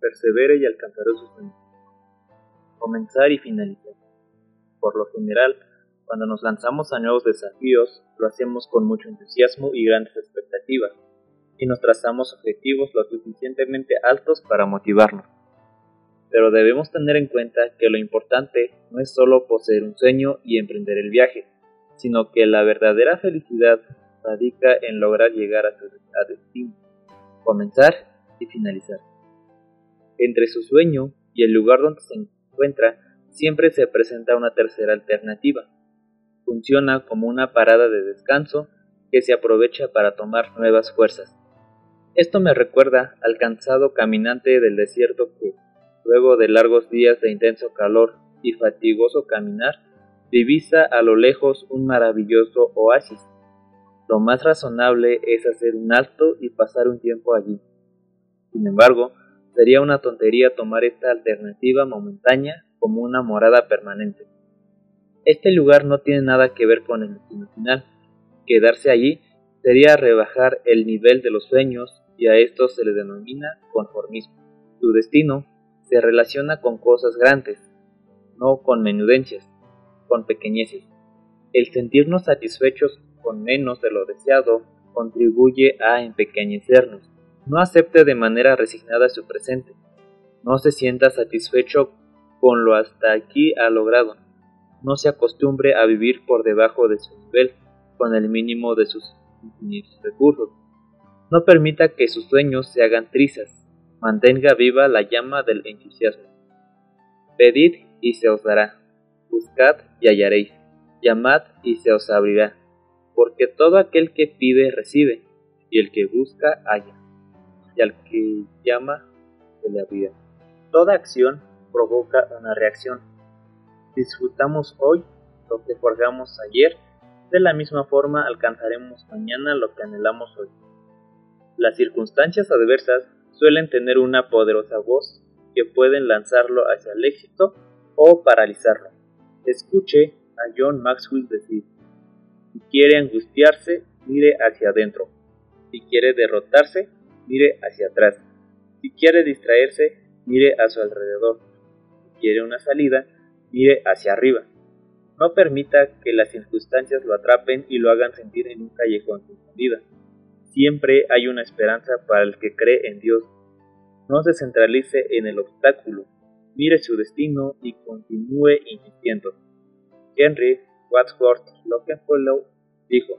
persevere y alcanzará sus sueños. Comenzar y finalizar. Por lo general, cuando nos lanzamos a nuevos desafíos, lo hacemos con mucho entusiasmo y grandes expectativas, y nos trazamos objetivos lo suficientemente altos para motivarnos. Pero debemos tener en cuenta que lo importante no es solo poseer un sueño y emprender el viaje, sino que la verdadera felicidad radica en lograr llegar a su destino, comenzar y finalizar. Entre su sueño y el lugar donde se encuentra siempre se presenta una tercera alternativa. Funciona como una parada de descanso que se aprovecha para tomar nuevas fuerzas. Esto me recuerda al cansado caminante del desierto que, luego de largos días de intenso calor y fatigoso caminar, divisa a lo lejos un maravilloso oasis. Lo más razonable es hacer un alto y pasar un tiempo allí. Sin embargo, sería una tontería tomar esta alternativa momentánea como una morada permanente. Este lugar no tiene nada que ver con el destino final. Quedarse allí sería rebajar el nivel de los sueños y a esto se le denomina conformismo. Su destino se relaciona con cosas grandes, no con menudencias, con pequeñeces. El sentirnos satisfechos con menos de lo deseado contribuye a empequeñecernos. No acepte de manera resignada su presente. No se sienta satisfecho con lo hasta aquí ha logrado. No se acostumbre a vivir por debajo de su nivel, con el mínimo de sus infinitos recursos. No permita que sus sueños se hagan trizas. Mantenga viva la llama del entusiasmo. Pedid y se os dará. Buscad y hallaréis. Llamad y se os abrirá. Porque todo aquel que pide recibe, y el que busca halla, al que llama se le abrirá. Toda acción provoca una reacción. Disfrutamos hoy lo que forjamos ayer, de la misma forma alcanzaremos mañana lo que anhelamos hoy. Las circunstancias adversas suelen tener una poderosa voz que pueden lanzarlo hacia el éxito o paralizarlo. Escuche a John Maxwell decir, si quiere angustiarse, mire hacia adentro. Si quiere derrotarse, mire hacia atrás. Si quiere distraerse, mire a su alrededor quiere una salida, mire hacia arriba. No permita que las circunstancias lo atrapen y lo hagan sentir en un callejón sin salida. Siempre hay una esperanza para el que cree en Dios. No se centralice en el obstáculo, mire su destino y continúe insistiendo. Henry Wadsworth Longfellow dijo,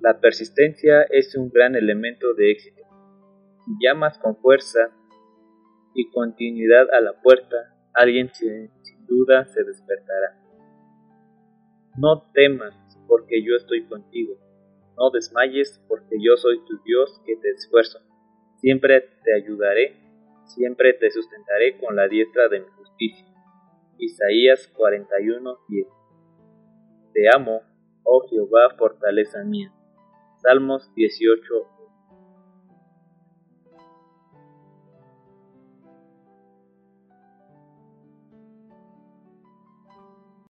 la persistencia es un gran elemento de éxito. Llamas con fuerza y continuidad a la puerta, alguien sin, duda se despertará. No temas, porque yo estoy contigo. No desmayes, porque yo soy tu Dios que te esfuerzo. Siempre te ayudaré, siempre te sustentaré con la diestra de mi justicia. Isaías 41:10 Te amo, oh Jehová, fortaleza mía. Salmos 18